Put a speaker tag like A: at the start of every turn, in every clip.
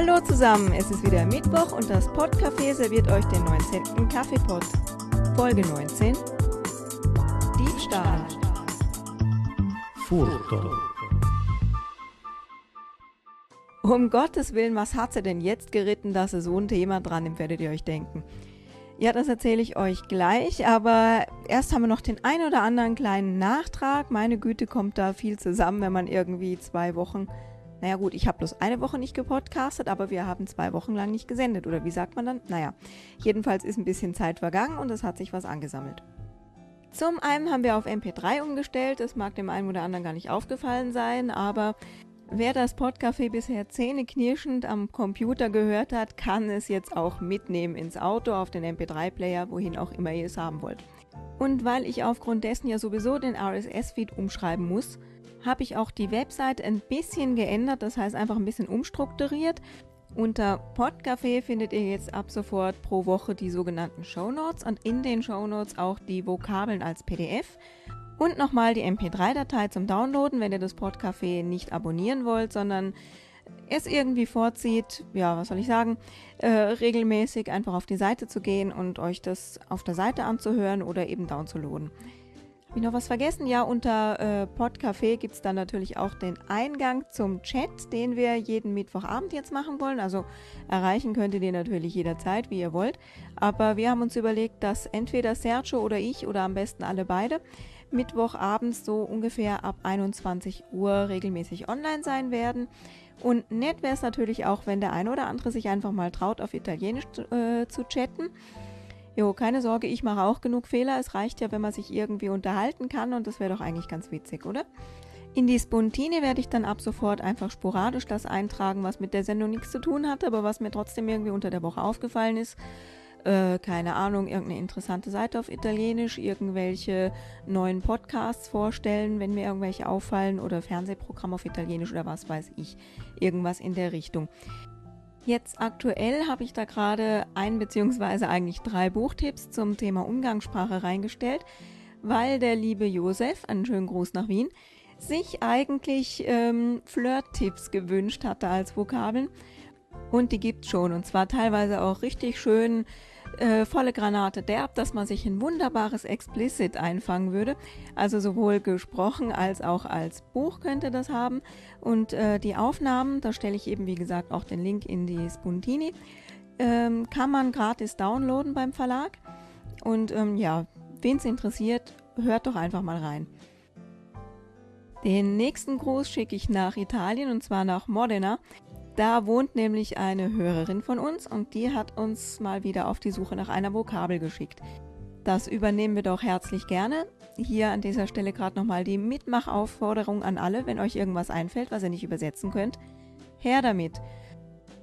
A: Hallo zusammen, es ist wieder Mittwoch und das Podcafé serviert euch den 19. Kaffeepot. Folge 19. Diebstahl.
B: Furto.
A: Um Gottes Willen, was hat sie denn jetzt geritten, dass sie so ein Thema dran nimmt, werdet ihr euch denken. Ja, das erzähle ich euch gleich, aber erst haben wir noch den ein oder anderen kleinen Nachtrag. Meine Güte, kommt da viel zusammen, wenn man irgendwie zwei Wochen, naja gut, ich habe bloß eine Woche nicht gepodcastet, aber wir haben zwei Wochen lang nicht gesendet. Oder wie sagt man dann? Naja, jedenfalls ist ein bisschen Zeit vergangen und es hat sich was angesammelt. Zum einen haben wir auf MP3 umgestellt, das mag dem einen oder anderen gar nicht aufgefallen sein, aber Wer das Podcafé bisher zähneknirschend am Computer gehört hat, kann es jetzt auch mitnehmen ins Auto, auf den MP3-Player, wohin auch immer ihr es haben wollt. Und weil ich aufgrund dessen ja sowieso den RSS-Feed umschreiben muss, habe ich auch die Website ein bisschen geändert, das heißt einfach ein bisschen umstrukturiert. Unter Podcafé findet ihr jetzt ab sofort pro Woche die sogenannten Show Notes und in den Show Notes auch die Vokabeln als PDF. Und nochmal die MP3-Datei zum Downloaden, wenn ihr das Podcafé nicht abonnieren wollt, sondern es irgendwie vorzieht, ja, was soll ich sagen, äh, regelmäßig einfach auf die Seite zu gehen und euch das auf der Seite anzuhören oder eben downzuladen. Habe ich noch was vergessen? Ja, unter äh, Podcafé gibt es dann natürlich auch den Eingang zum Chat, den wir jeden Mittwochabend jetzt machen wollen. Also erreichen könnt ihr den natürlich jederzeit, wie ihr wollt. Aber wir haben uns überlegt, dass entweder Sergio oder ich oder am besten alle beide Mittwochabends so ungefähr ab 21 Uhr regelmäßig online sein werden. Und nett wäre es natürlich auch, wenn der eine oder andere sich einfach mal traut, auf Italienisch zu, äh, zu chatten. Jo, keine Sorge, ich mache auch genug Fehler. Es reicht ja, wenn man sich irgendwie unterhalten kann und das wäre doch eigentlich ganz witzig, oder? In die Spontine werde ich dann ab sofort einfach sporadisch das eintragen, was mit der Sendung nichts zu tun hat, aber was mir trotzdem irgendwie unter der Woche aufgefallen ist äh, keine Ahnung, irgendeine interessante Seite auf Italienisch, irgendwelche neuen Podcasts vorstellen, wenn mir irgendwelche auffallen oder Fernsehprogramm auf Italienisch oder was weiß ich. Irgendwas in der Richtung. Jetzt aktuell habe ich da gerade ein bzw. eigentlich drei Buchtipps zum Thema Umgangssprache reingestellt, weil der liebe Josef, einen schönen Gruß nach Wien, sich eigentlich ähm, Flirt-Tipps gewünscht hatte als Vokabeln. Und die gibt schon. Und zwar teilweise auch richtig schön äh, volle Granate derb, dass man sich ein wunderbares Explicit einfangen würde. Also sowohl gesprochen als auch als Buch könnte das haben. Und äh, die Aufnahmen, da stelle ich eben wie gesagt auch den Link in die Spuntini, ähm, kann man gratis downloaden beim Verlag. Und ähm, ja, wen es interessiert, hört doch einfach mal rein. Den nächsten Gruß schicke ich nach Italien und zwar nach Modena. Da wohnt nämlich eine Hörerin von uns und die hat uns mal wieder auf die Suche nach einer Vokabel geschickt. Das übernehmen wir doch herzlich gerne. Hier an dieser Stelle gerade nochmal die Mitmachaufforderung an alle, wenn euch irgendwas einfällt, was ihr nicht übersetzen könnt. Her damit.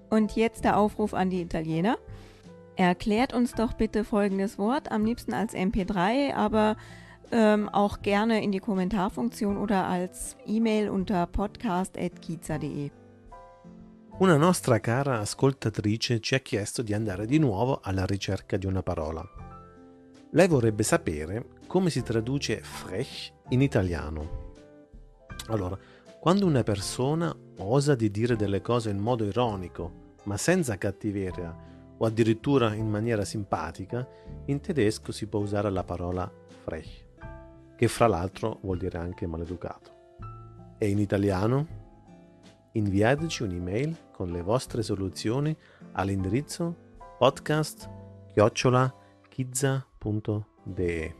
A: Und jetzt der Aufruf an die Italiener. Erklärt uns doch bitte folgendes Wort, am liebsten als MP3, aber ähm, auch gerne in die Kommentarfunktion oder als E-Mail unter podcast.kiza.de.
B: Una nostra cara ascoltatrice ci ha chiesto di andare di nuovo alla ricerca di una parola. Lei vorrebbe sapere come si traduce frech in italiano. Allora, quando una persona osa di dire delle cose in modo ironico, ma senza cattiveria o addirittura in maniera simpatica, in tedesco si può usare la parola frech, che fra l'altro vuol dire anche maleducato. E in italiano? Inviateci un'email con le vostre soluzioni all'indirizzo podcast-kizza.de.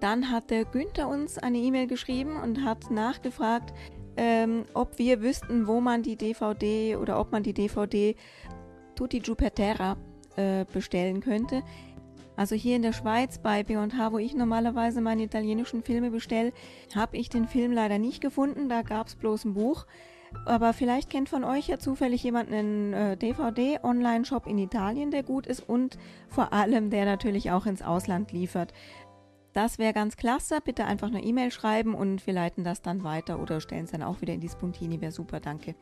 A: Dann hat der Günther uns eine E-Mail geschrieben und hat nachgefragt, ähm, ob wir wüssten, wo man die DVD oder ob man die DVD Tutti Giù per Terra äh, bestellen könnte. Also hier in der Schweiz bei B&H, wo ich normalerweise meine italienischen Filme bestelle, habe ich den Film leider nicht gefunden. Da gab es bloß ein Buch. Aber vielleicht kennt von euch ja zufällig jemanden einen äh, DVD-Online-Shop in Italien, der gut ist und vor allem der natürlich auch ins Ausland liefert. Das wäre ganz klasse. Bitte einfach eine E-Mail schreiben und wir leiten das dann weiter oder stellen es dann auch wieder in die Spuntini. Wäre super, danke.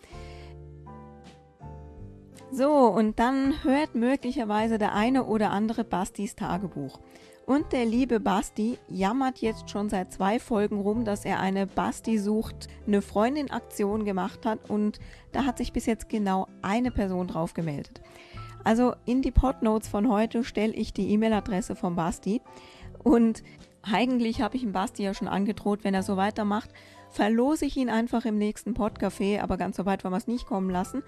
A: So, und dann hört möglicherweise der eine oder andere Bastis Tagebuch. Und der liebe Basti jammert jetzt schon seit zwei Folgen rum, dass er eine Basti sucht, eine Freundin-Aktion gemacht hat und da hat sich bis jetzt genau eine Person drauf gemeldet. Also in die Podnotes von heute stelle ich die E-Mail-Adresse von Basti und eigentlich habe ich dem Basti ja schon angedroht, wenn er so weitermacht, verlose ich ihn einfach im nächsten Podcafé, aber ganz so weit wollen wir es nicht kommen lassen.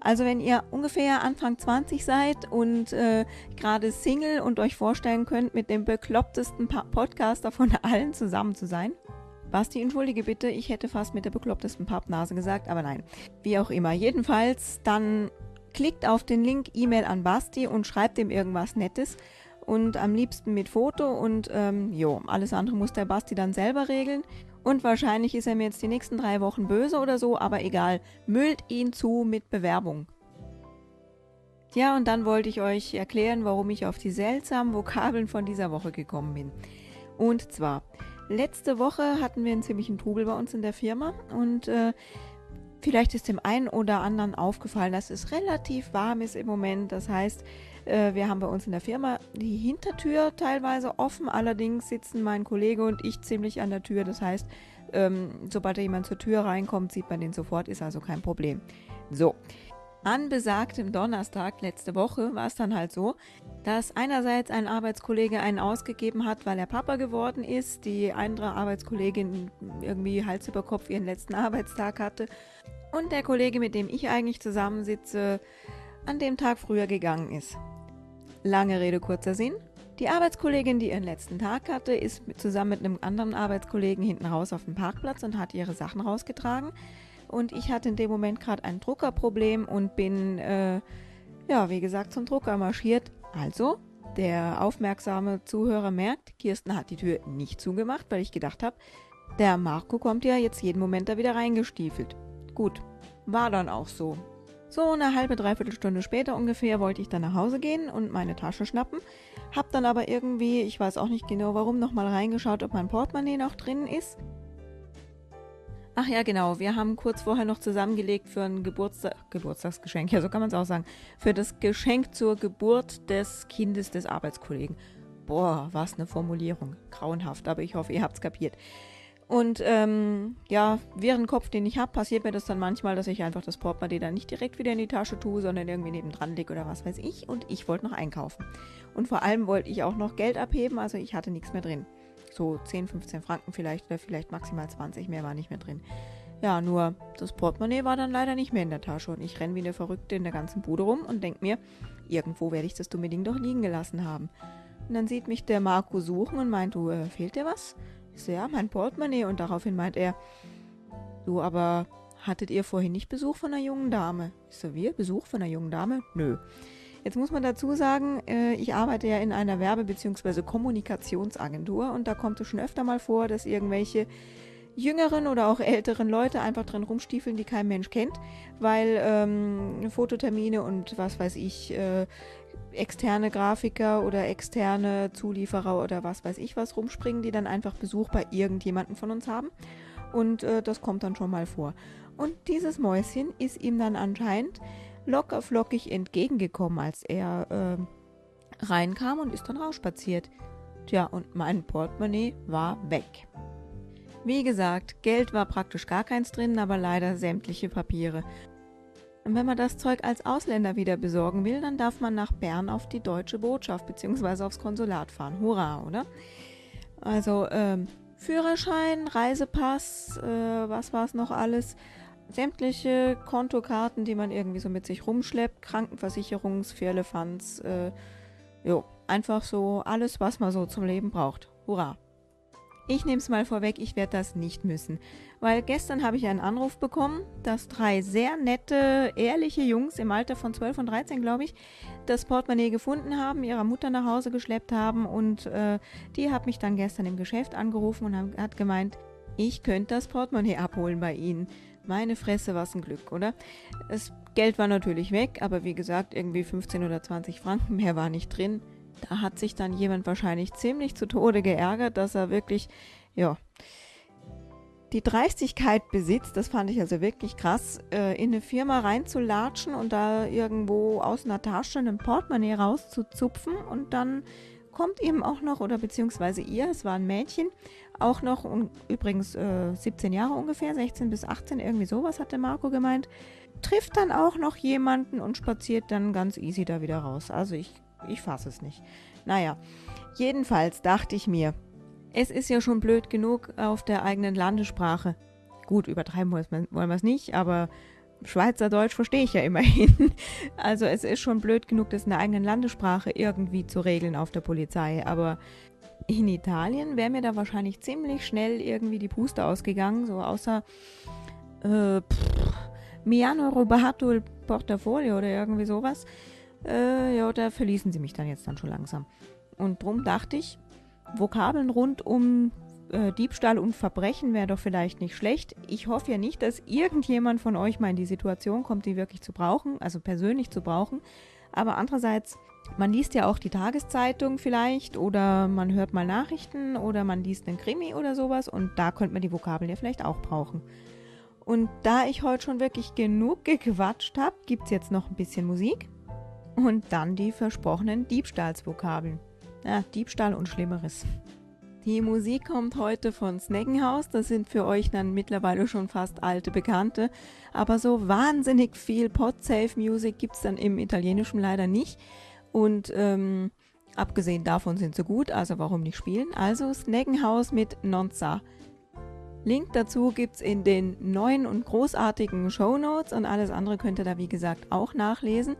A: Also wenn ihr ungefähr Anfang 20 seid und äh, gerade Single und euch vorstellen könnt, mit dem beklopptesten Podcaster von allen zusammen zu sein. Basti, entschuldige bitte, ich hätte fast mit der beklopptesten Pappnase gesagt, aber nein. Wie auch immer. Jedenfalls, dann klickt auf den Link E-Mail an Basti und schreibt ihm irgendwas Nettes. Und am liebsten mit Foto und ähm, jo, alles andere muss der Basti dann selber regeln. Und wahrscheinlich ist er mir jetzt die nächsten drei Wochen böse oder so, aber egal. Müllt ihn zu mit Bewerbung. Ja, und dann wollte ich euch erklären, warum ich auf die seltsamen Vokabeln von dieser Woche gekommen bin. Und zwar, letzte Woche hatten wir einen ziemlichen Trubel bei uns in der Firma und äh, vielleicht ist dem einen oder anderen aufgefallen, dass es relativ warm ist im Moment. Das heißt, äh, wir haben bei uns in der Firma die Hintertür teilweise offen, allerdings sitzen mein Kollege und ich ziemlich an der Tür. Das heißt, ähm, sobald jemand zur Tür reinkommt, sieht man den sofort, ist also kein Problem. So. An besagtem Donnerstag letzte Woche war es dann halt so, dass einerseits ein Arbeitskollege einen ausgegeben hat, weil er Papa geworden ist, die andere Arbeitskollegin irgendwie Hals über Kopf ihren letzten Arbeitstag hatte und der Kollege, mit dem ich eigentlich zusammensitze, an dem Tag früher gegangen ist. Lange Rede, kurzer Sinn. Die Arbeitskollegin, die ihren letzten Tag hatte, ist zusammen mit einem anderen Arbeitskollegen hinten raus auf dem Parkplatz und hat ihre Sachen rausgetragen. Und ich hatte in dem Moment gerade ein Druckerproblem und bin, äh, ja, wie gesagt, zum Drucker marschiert. Also, der aufmerksame Zuhörer merkt, Kirsten hat die Tür nicht zugemacht, weil ich gedacht habe, der Marco kommt ja jetzt jeden Moment da wieder reingestiefelt. Gut, war dann auch so. So eine halbe, dreiviertel Stunde später ungefähr wollte ich dann nach Hause gehen und meine Tasche schnappen. Hab dann aber irgendwie, ich weiß auch nicht genau warum, nochmal reingeschaut, ob mein Portemonnaie noch drin ist. Ach ja, genau. Wir haben kurz vorher noch zusammengelegt für ein Geburtstag, Geburtstagsgeschenk, ja, so kann man es auch sagen. Für das Geschenk zur Geburt des Kindes des Arbeitskollegen. Boah, was eine Formulierung. Grauenhaft, aber ich hoffe, ihr habt es kapiert. Und ähm, ja, während Kopf, den ich habe, passiert mir das dann manchmal, dass ich einfach das Portemonnaie dann nicht direkt wieder in die Tasche tue, sondern irgendwie nebendran lege oder was weiß ich. Und ich wollte noch einkaufen. Und vor allem wollte ich auch noch Geld abheben, also ich hatte nichts mehr drin. So 10, 15 Franken vielleicht oder vielleicht maximal 20, mehr war nicht mehr drin. Ja, nur das Portemonnaie war dann leider nicht mehr in der Tasche und ich renne wie eine Verrückte in der ganzen Bude rum und denke mir, irgendwo werde ich das dumme Ding doch liegen gelassen haben. Und dann sieht mich der Marco suchen und meint, du, äh, fehlt dir was? Ich so, ja, mein Portemonnaie. Und daraufhin meint er, du, aber hattet ihr vorhin nicht Besuch von einer jungen Dame? Ich so, wir? Besuch von einer jungen Dame? Nö. Jetzt muss man dazu sagen, äh, ich arbeite ja in einer Werbe- bzw. Kommunikationsagentur und da kommt es schon öfter mal vor, dass irgendwelche jüngeren oder auch älteren Leute einfach drin rumstiefeln, die kein Mensch kennt, weil ähm, Fototermine und was weiß ich, äh, externe Grafiker oder externe Zulieferer oder was weiß ich was rumspringen, die dann einfach Besuch bei irgendjemandem von uns haben. Und äh, das kommt dann schon mal vor. Und dieses Mäuschen ist ihm dann anscheinend locker flockig entgegengekommen, als er äh, reinkam und ist dann rausspaziert. Tja, und mein Portemonnaie war weg. Wie gesagt, Geld war praktisch gar keins drin, aber leider sämtliche Papiere. Und wenn man das Zeug als Ausländer wieder besorgen will, dann darf man nach Bern auf die deutsche Botschaft bzw. aufs Konsulat fahren. Hurra, oder? Also ähm, Führerschein, Reisepass, äh, was war es noch alles? Sämtliche Kontokarten, die man irgendwie so mit sich rumschleppt, Krankenversicherungs, Firlefanz, äh, jo, einfach so alles, was man so zum Leben braucht. Hurra! Ich nehme es mal vorweg, ich werde das nicht müssen. Weil gestern habe ich einen Anruf bekommen, dass drei sehr nette, ehrliche Jungs im Alter von 12 und 13, glaube ich, das Portemonnaie gefunden haben, ihrer Mutter nach Hause geschleppt haben und äh, die hat mich dann gestern im Geschäft angerufen und hat gemeint, ich könnte das Portemonnaie abholen bei ihnen. Meine Fresse, was ein Glück, oder? Das Geld war natürlich weg, aber wie gesagt, irgendwie 15 oder 20 Franken mehr war nicht drin. Da hat sich dann jemand wahrscheinlich ziemlich zu Tode geärgert, dass er wirklich, ja, die Dreistigkeit besitzt, das fand ich also wirklich krass, äh, in eine Firma reinzulatschen und da irgendwo aus einer Tasche ein Portemonnaie rauszuzupfen und dann kommt eben auch noch, oder beziehungsweise ihr, es war ein Mädchen, auch noch, und übrigens äh, 17 Jahre ungefähr, 16 bis 18, irgendwie sowas hatte Marco gemeint, trifft dann auch noch jemanden und spaziert dann ganz easy da wieder raus. Also ich, ich fasse es nicht. Naja, jedenfalls dachte ich mir, es ist ja schon blöd genug auf der eigenen Landessprache. Gut, übertreiben wollen wir es nicht, aber Schweizerdeutsch verstehe ich ja immerhin. Also es ist schon blöd genug, das in der eigenen Landessprache irgendwie zu regeln auf der Polizei. Aber in Italien wäre mir da wahrscheinlich ziemlich schnell irgendwie die Puste ausgegangen, so außer äh, pff, mi hanno rubato il portafolio oder irgendwie sowas. Äh, ja, da verließen sie mich dann jetzt dann schon langsam. Und drum dachte ich, Vokabeln rund um äh, Diebstahl und Verbrechen wäre doch vielleicht nicht schlecht. Ich hoffe ja nicht, dass irgendjemand von euch mal in die Situation kommt, die wirklich zu brauchen, also persönlich zu brauchen. Aber andererseits, man liest ja auch die Tageszeitung vielleicht oder man hört mal Nachrichten oder man liest einen Krimi oder sowas und da könnte man die Vokabeln ja vielleicht auch brauchen. Und da ich heute schon wirklich genug gequatscht habe, gibt es jetzt noch ein bisschen Musik und dann die versprochenen Diebstahlsvokabeln. Ja, Diebstahl und Schlimmeres. Die Musik kommt heute von Snaggenhaus. Das sind für euch dann mittlerweile schon fast alte Bekannte. Aber so wahnsinnig viel Podsafe-Music gibt es dann im Italienischen leider nicht. Und ähm, abgesehen davon sind sie gut, also warum nicht spielen? Also Snaggenhaus mit Nonza. Link dazu gibt es in den neuen und großartigen Show Notes und alles andere könnt ihr da wie gesagt auch nachlesen.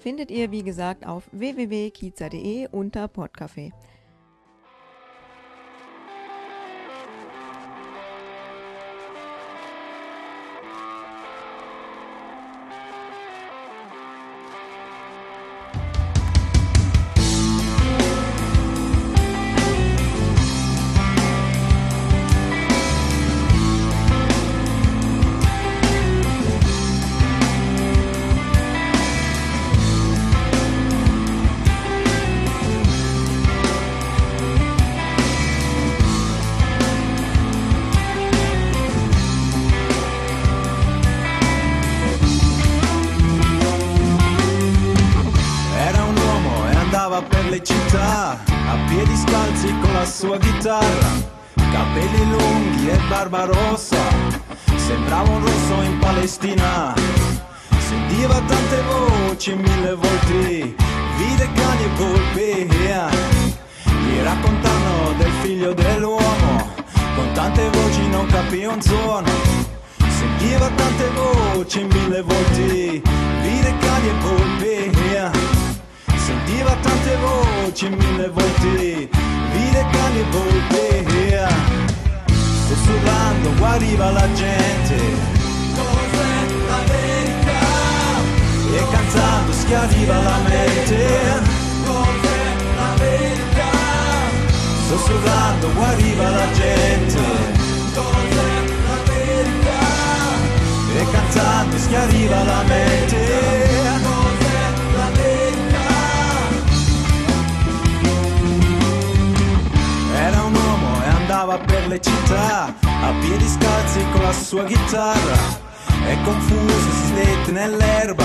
A: Findet ihr wie gesagt auf www.kiza.de unter Podcafé.
C: Sembrava un rosso in Palestina, sentiva tante voci, mille volte, vide cani e volpi. Gli raccontano del figlio dell'uomo, con tante voci non capì un suono. Sentiva tante voci, mille volte, vide cani e volpi. Sentiva tante voci, mille volte, vide cani e volpi sussurrando guariva la gente. Cos'è la verità? E cantando schiariva la mente. Cos'è la verità? Sussurrando guariva la gente. Cos'è la verità? E cantando schiariva la mente. girava per le città a piedi scalzi con la sua chitarra. e confuso, si slette nell'erba,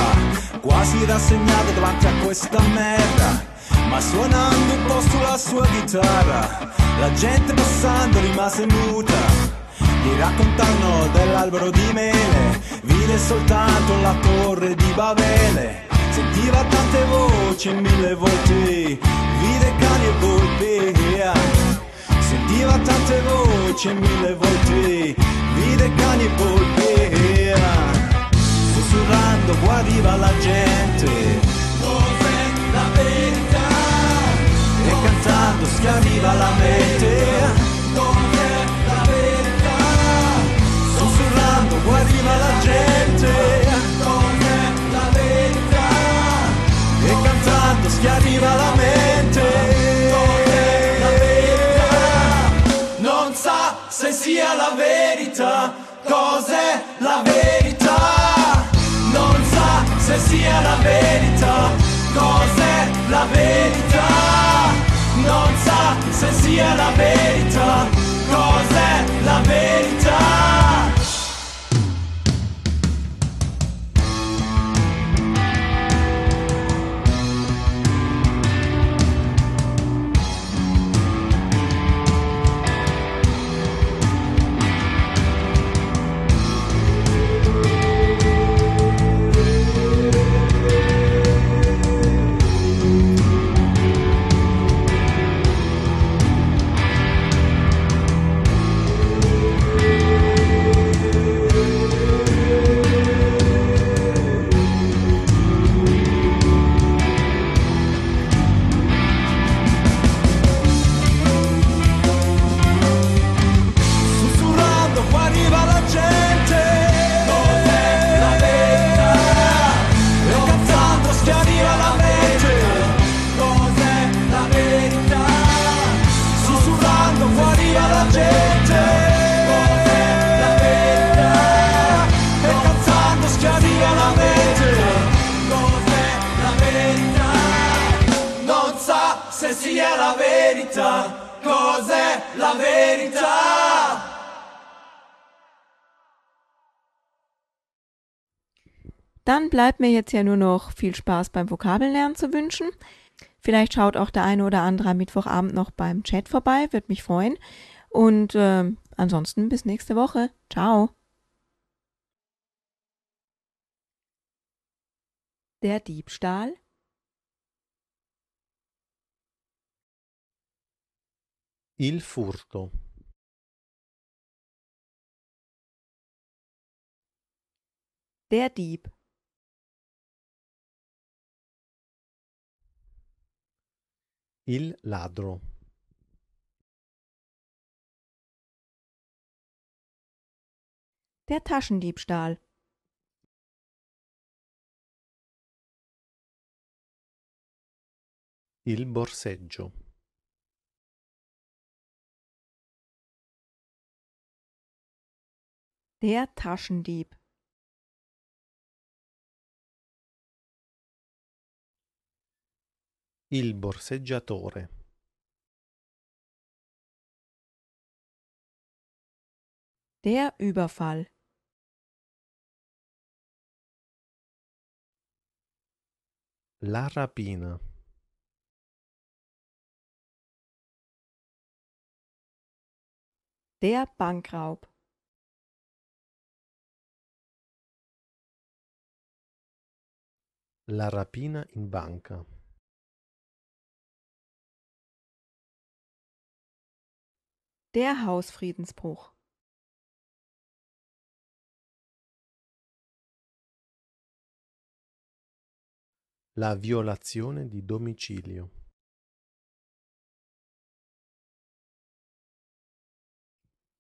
C: quasi rassegnato davanti a questa merda. Ma suonando un po' sulla sua chitarra, la gente passando rimase muta. Gli raccontarono dell'albero di mele, vide soltanto la torre di Babele. Sentiva tante voci, mille volte vide cani e volpi. Eh sentiva tante voci e mille volte, vide cani e polpe, sussurrando guariva la gente, dov'è la verità? E cantando schiariva la mente. cos'è la verità. Non sa se sia la verità. Cos'è la verità? Non sa se sia la verità. Cos'è la verità?
A: Dann bleibt mir jetzt ja nur noch viel Spaß beim Vokabellernen zu wünschen. Vielleicht schaut auch der eine oder andere am Mittwochabend noch beim Chat vorbei, würde mich freuen. Und äh, ansonsten bis nächste Woche. Ciao. Der Diebstahl.
B: Il furto.
A: Der Dieb.
B: Il ladro.
A: Der Taschendiebstahl.
B: Il borseggio.
A: Der Taschendieb.
B: Il borseggiatore.
A: Der Überfall.
B: La rapina.
A: Der Bankraub.
B: La rapina in banca.
A: Der Hausfriedensbruch.
B: La violazione di domicilio.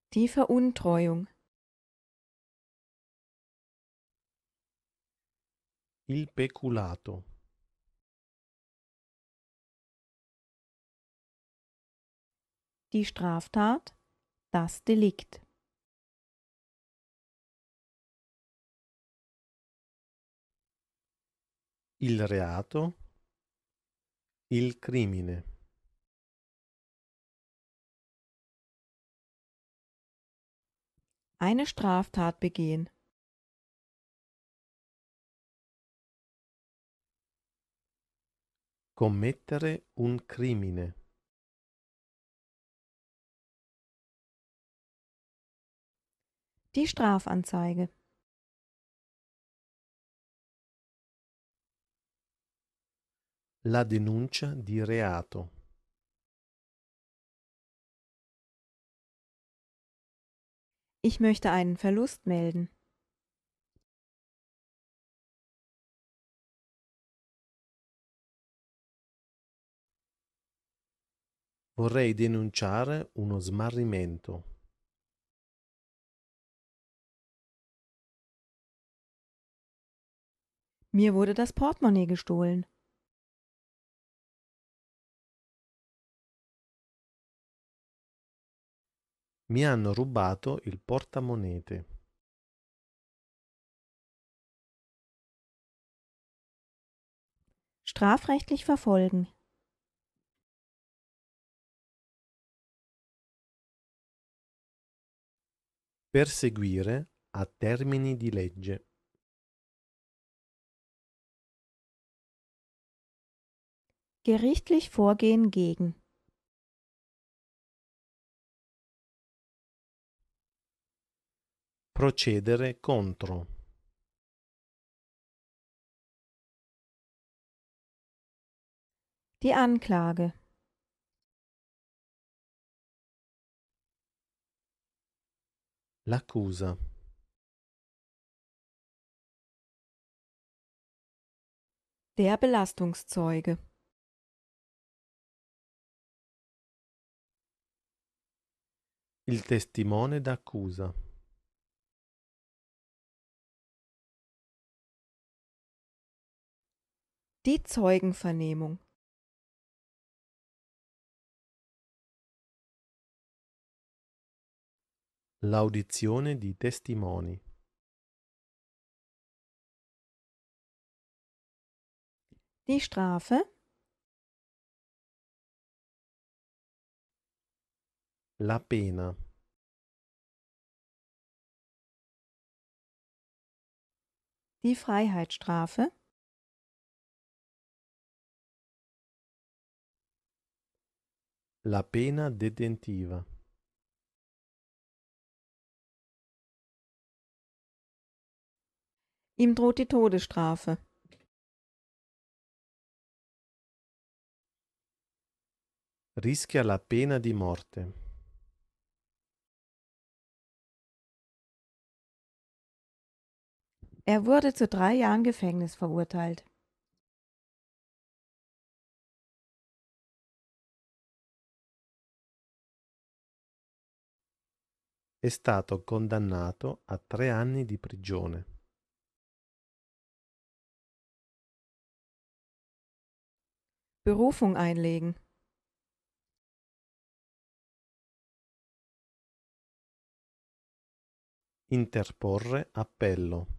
A: Die Veruntreuung.
B: Il peculato.
A: Die Straftat. Das Delikt.
B: Il reato. Il crimine.
A: Eine Straftat begehen.
B: Commettere un crimine.
A: Die Strafanzeige.
B: La denuncia di reato.
A: Ich möchte einen Verlust melden.
B: Vorrei denunciare uno smarrimento.
A: Mir wurde das Portemonnaie gestohlen.
B: Mi hanno rubato il portamonete.
A: Strafrechtlich verfolgen.
B: Perseguire a termini di legge.
A: Gerichtlich vorgehen gegen.
B: Procedere contro.
A: Die Anklage.
B: L'accusa.
A: Der Belastungszeuge.
B: Il testimone d'accusa.
A: Die Zeugenvernehmung.
B: L'audizione di testimoni.
A: Die Strafe?
B: La pena.
A: Die Freiheitsstrafe.
B: La pena detentiva.
A: Ihm droht die Todesstrafe.
B: Rischia la pena di morte.
A: Er wurde zu drei Jahren Gefängnis verurteilt.
B: È stato condannato a tre anni di prigione.
A: Berufung einlegen.
B: Interporre appello.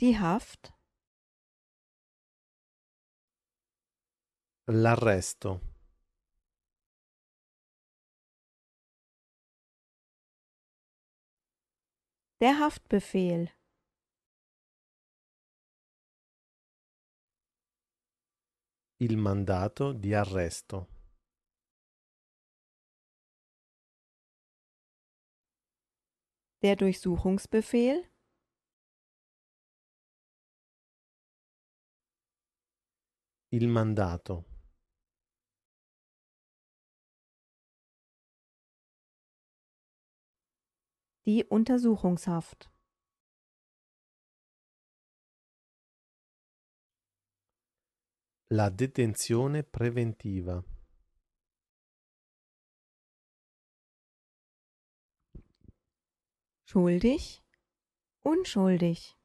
A: Die Haft.
B: L'arresto.
A: Der Haftbefehl.
B: Il mandato di arresto.
A: Der Durchsuchungsbefehl.
B: Il mandato.
A: Die Untersuchungshaft.
B: La detenzione preventiva.
A: Schuldig. Unschuldig.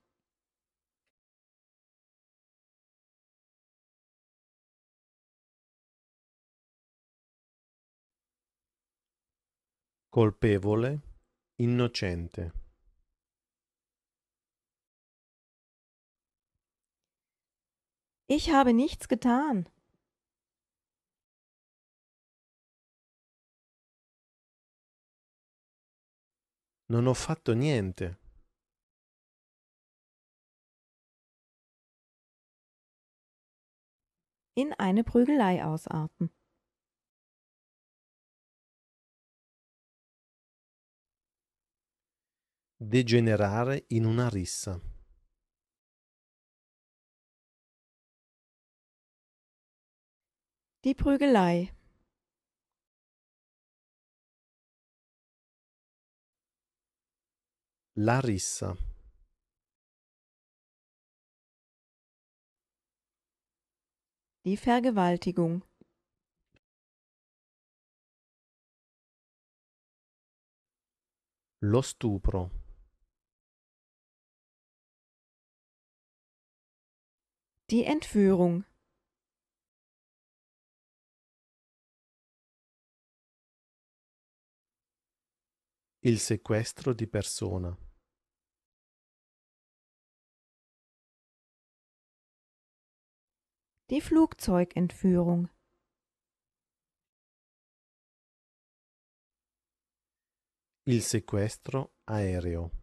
B: Colpevole. Innocente.
A: Ich habe nichts getan.
B: Non ho fatto niente.
A: In eine Prügelei ausarten.
B: Degenerare in una rissa.
A: Die Prügelei.
B: La rissa.
A: Die Vergewaltigung.
B: Lo stupro.
A: Die Entführung.
B: Il sequestro di persona.
A: Die Flugzeugentführung.
B: Il sequestro aereo.